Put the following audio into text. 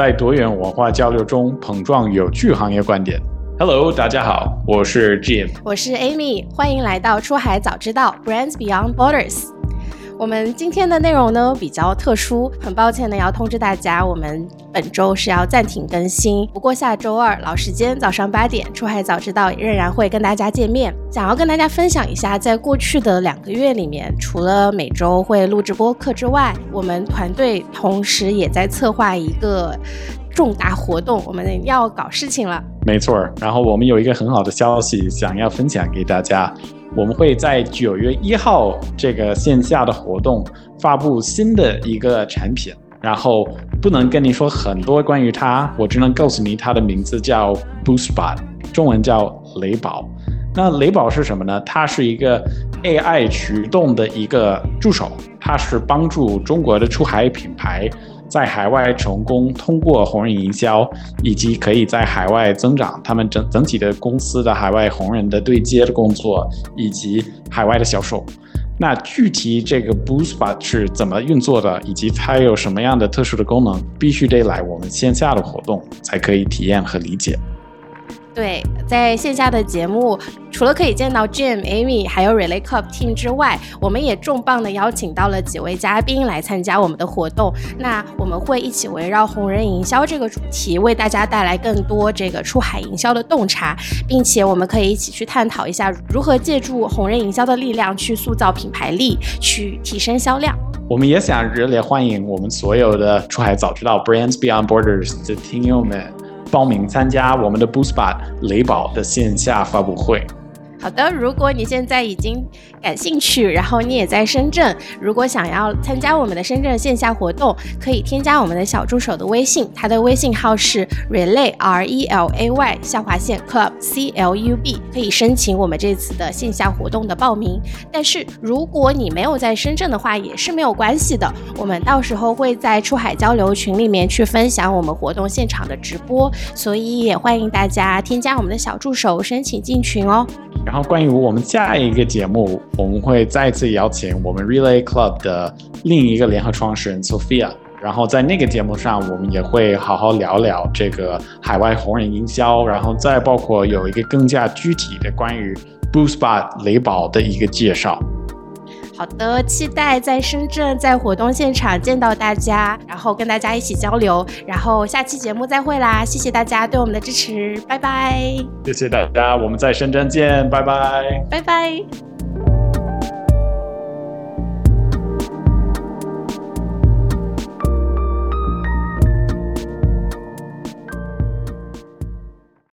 在多元文化交流中碰撞有趣行业观点。Hello，大家好，我是 Jim，我是 Amy，欢迎来到出海早知道 Brands Beyond Borders。我们今天的内容呢比较特殊，很抱歉呢要通知大家，我们本周是要暂停更新。不过下周二老时间早上八点，出海早知道仍然会跟大家见面。想要跟大家分享一下，在过去的两个月里面，除了每周会录制播客之外，我们团队同时也在策划一个重大活动，我们要搞事情了。没错，然后我们有一个很好的消息想要分享给大家。我们会在九月一号这个线下的活动发布新的一个产品，然后不能跟你说很多关于它，我只能告诉你它的名字叫 BoostBot，中文叫雷宝。那雷宝是什么呢？它是一个 AI 驱动的一个助手，它是帮助中国的出海品牌。在海外成功通过红人营销，以及可以在海外增长他们整整体的公司的海外红人的对接的工作，以及海外的销售。那具体这个 BoostBot 是怎么运作的，以及它有什么样的特殊的功能，必须得来我们线下的活动才可以体验和理解。对，在线下的节目，除了可以见到 Jim、Amy 还有 Relay Cup Team 之外，我们也重磅的邀请到了几位嘉宾来参加我们的活动。那我们会一起围绕红人营销这个主题，为大家带来更多这个出海营销的洞察，并且我们可以一起去探讨一下如何借助红人营销的力量去塑造品牌力，去提升销量。我们也想热烈欢迎我们所有的出海早知道 Brands Beyond Borders 的听友们。报名参加我们的 BoostBot 雷宝的线下发布会。好的，如果你现在已经感兴趣，然后你也在深圳，如果想要参加我们的深圳线下活动，可以添加我们的小助手的微信，他的微信号是 relay r e l a y 下划线 club c l u b，可以申请我们这次的线下活动的报名。但是如果你没有在深圳的话，也是没有关系的，我们到时候会在出海交流群里面去分享我们活动现场的直播，所以也欢迎大家添加我们的小助手申请进群哦。然后，关于我们下一个节目，我们会再次邀请我们 Relay Club 的另一个联合创始人 Sophia。然后在那个节目上，我们也会好好聊聊这个海外红人营销，然后再包括有一个更加具体的关于 BoostBot 雷宝的一个介绍。好的，期待在深圳在活动现场见到大家，然后跟大家一起交流，然后下期节目再会啦！谢谢大家对我们的支持，拜拜！谢谢大家，我们在深圳见，拜拜！拜拜！